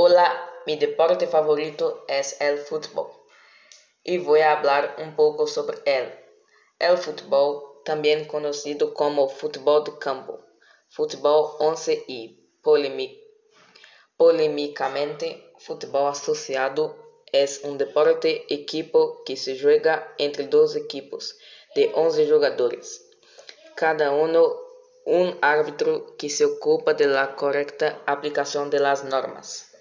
Olá, meu deporte favorito é o futebol e vou falar um pouco sobre ele. O futebol, também conhecido como futebol de campo, fútbol 11 y polémicamente futebol asociado, é um deporte equipo que se juega entre dos equipos de 11 jogadores. cada uno um árbitro que se ocupa de la correcta aplicación de las normas.